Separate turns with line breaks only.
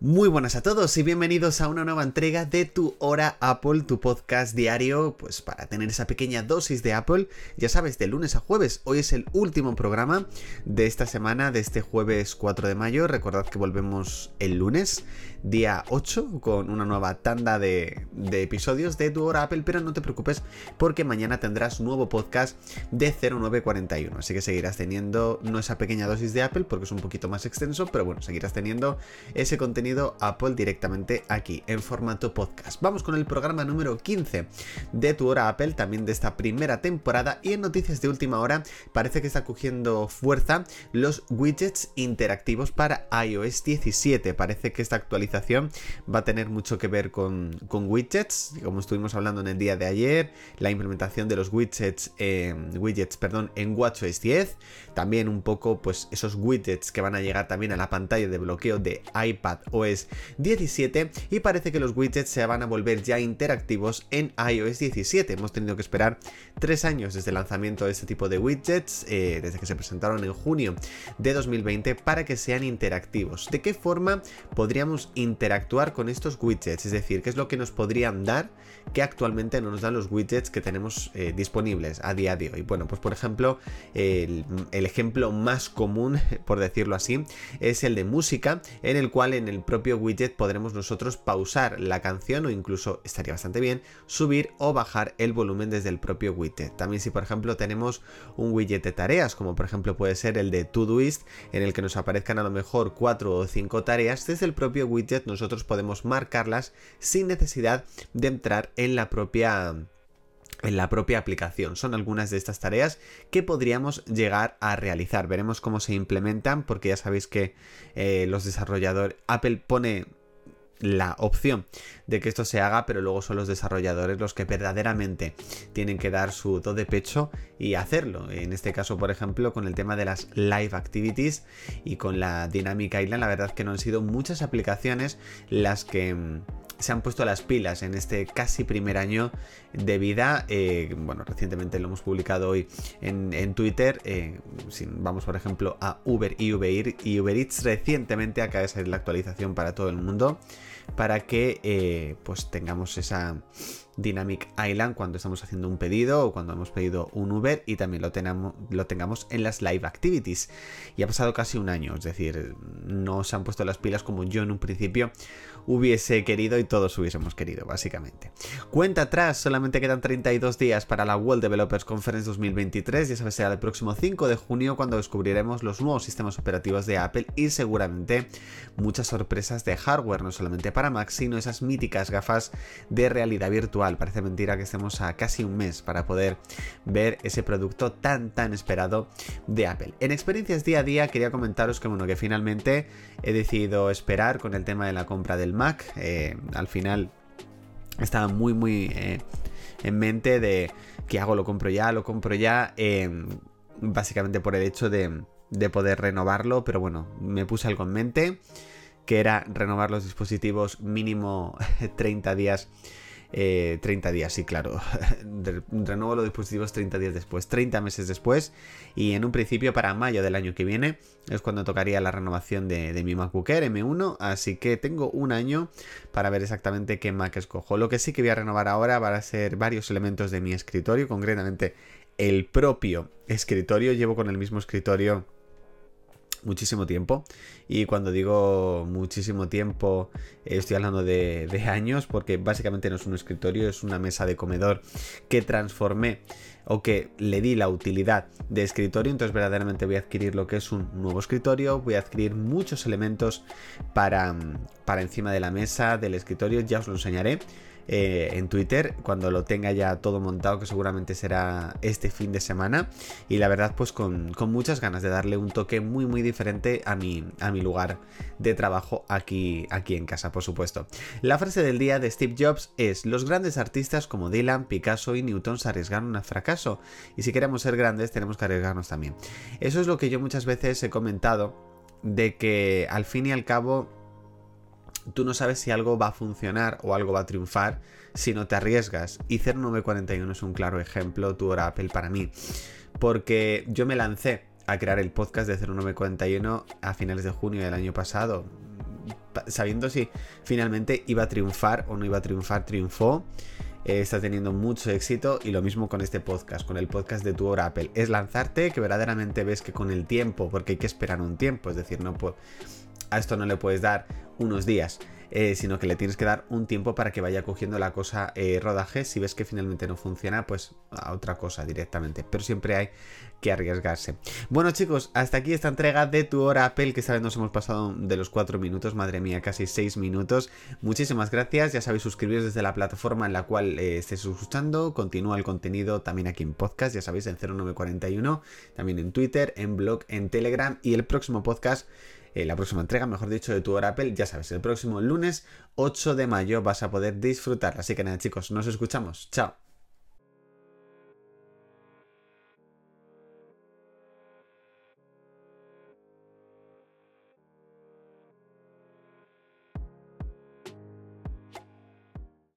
Muy buenas a todos y bienvenidos a una nueva entrega de Tu Hora Apple, tu podcast diario, pues para tener esa pequeña dosis de Apple, ya sabes, de lunes a jueves. Hoy es el último programa de esta semana, de este jueves 4 de mayo. Recordad que volvemos el lunes, día 8, con una nueva tanda de, episodios de Tu Hora Apple, pero no te preocupes porque mañana tendrás nuevo podcast de 0941. Así que seguirás teniendo no esa pequeña dosis de Apple porque es un poquito más extenso, pero bueno, seguirás teniendo ese contenido Apple directamente aquí en formato podcast. Vamos con el programa número 15 de Tu Hora Apple, también de esta primera temporada y en noticias de última hora parece que está cogiendo fuerza los widgets interactivos para iOS 17. Parece que esta actualización va a tener mucho que ver con, widgets, como estuvimos hablando en el día de ayer, la implementación de los widgets, widgets perdón, en WatchOS 10, también un poco pues esos widgets que van a llegar también a la pantalla de bloqueo de iPad es 17 y parece que los widgets se van a volver ya interactivos en iOS 17. Hemos tenido que esperar tres años desde el lanzamiento de este tipo de widgets, eh, desde que se presentaron en junio de 2020, para que sean interactivos. ¿De qué forma podríamos interactuar con estos widgets? Es decir, ¿qué es lo que nos podrían dar que actualmente no nos dan los widgets que tenemos eh, disponibles a día de hoy? Bueno, pues por ejemplo, el ejemplo más común, por decirlo así, es el de música, en el cual en el propio widget podremos nosotros pausar la canción o incluso, estaría bastante bien, subir o bajar el volumen desde el propio widget. También si por ejemplo tenemos un widget de tareas, como por ejemplo puede ser el de Todoist, en el que nos aparezcan a lo mejor 4 o 5 tareas, desde el propio widget nosotros podemos marcarlas sin necesidad de entrar en la propia en la propia aplicación. Son algunas de estas tareas que podríamos llegar a realizar. Veremos cómo se implementan porque ya sabéis que eh, los desarrolladores, Apple pone la opción de que esto se haga, pero luego son los desarrolladores los que verdaderamente tienen que dar su do de pecho y hacerlo. En este caso, por ejemplo, con el tema de las live activities y con la Dynamic Island, la verdad que no han sido muchas aplicaciones las que mm, se han puesto las pilas en este casi primer año de vida. Eh, bueno, recientemente lo hemos publicado hoy en, Twitter. Eh, vamos, por ejemplo, a Uber y Uber, y Uber Eats, recientemente acaba de salir la actualización para todo el mundo para que eh, pues tengamos esa Dynamic Island cuando estamos haciendo un pedido o cuando hemos pedido un Uber y también lo, lo tengamos en las live activities. Y ha pasado casi un año, es decir, no se han puesto las pilas como yo en un principio hubiese querido y todos hubiésemos querido, básicamente. Cuenta atrás, solamente quedan 32 días para la World Developers Conference 2023, ya sabes, será el próximo 5 de junio cuando descubriremos los nuevos sistemas operativos de Apple y seguramente muchas sorpresas de hardware, no solamente para Mac, sino esas míticas gafas de realidad virtual. Parece mentira que estemos a casi un mes para poder ver ese producto tan tan esperado de Apple. En experiencias día a día quería comentaros que bueno, que finalmente he decidido esperar con el tema de la compra del Mac. Eh, al final estaba muy, muy eh, en mente de que hago, lo compro ya, lo compro ya. Em, básicamente por el hecho de, de poder renovarlo, pero bueno, me puse algo en mente, que era renovar los dispositivos mínimo 30 días 30 eh, días, sí, claro. Renuevo los dispositivos 30 días después, 30 meses después. Y en un principio para mayo del año que viene es cuando tocaría la renovación de, mi MacBook Air M1. Así que tengo un año para ver exactamente qué Mac escojo. Lo que sí que voy a renovar ahora van a ser varios elementos de mi escritorio, concretamente el propio escritorio. Llevo con el mismo escritorio muchísimo tiempo. Y cuando digo muchísimo tiempo, estoy hablando de, años, porque básicamente no es un escritorio, es una mesa de comedor que transformé o que le di la utilidad de escritorio. Entonces verdaderamente voy a adquirir lo que es un nuevo escritorio, voy a adquirir muchos elementos para, para encima de la mesa del escritorio, ya os lo enseñaré. Eh, en Twitter cuando lo tenga ya todo montado, que seguramente será este fin de semana. Y la verdad, pues con, muchas ganas de darle un toque muy, muy diferente a mi, a mi lugar de trabajo aquí, aquí en casa, por supuesto. La frase del día de Steve Jobs es: Los grandes artistas como Dylan, Picasso y Newton se arriesgaron a fracaso. Y si queremos ser grandes, tenemos que arriesgarnos también. Eso es lo que yo muchas veces he comentado de que al fin y al cabo tú no sabes si algo va a funcionar o algo va a triunfar si no te arriesgas. Y 0941 es un claro ejemplo, tu hora Apple para mí. Porque yo me lancé a crear el podcast de 0941 a finales de junio del año pasado. sabiendo si finalmente iba a triunfar o no iba a triunfar, triunfó. Eh, está teniendo mucho éxito y lo mismo con este podcast, con el podcast de tu hora Apple. Es lanzarte que verdaderamente ves que con el tiempo, porque hay que esperar un tiempo, es decir, no a esto no le puedes dar unos días. Eh, sino que le tienes que dar un tiempo para que vaya cogiendo la cosa eh, rodaje. Si ves que finalmente no funciona, pues a otra cosa directamente. Pero siempre hay que arriesgarse. Bueno chicos, hasta aquí esta entrega de tu hora Apple, que esta vez nos hemos pasado de los 4 minutos, madre mía, casi 6 minutos. Muchísimas gracias, ya sabéis suscribiros desde la plataforma en la cual eh, estéis escuchando, continúa el contenido también aquí en podcast, ya sabéis, en 0941, también en Twitter, en blog, en Telegram y el próximo podcast eh, la próxima entrega, mejor dicho, de tu hora Apple, ya sabes, el próximo lunes 8 de mayo vas a poder disfrutar. Así que nada chicos, nos escuchamos. Chao.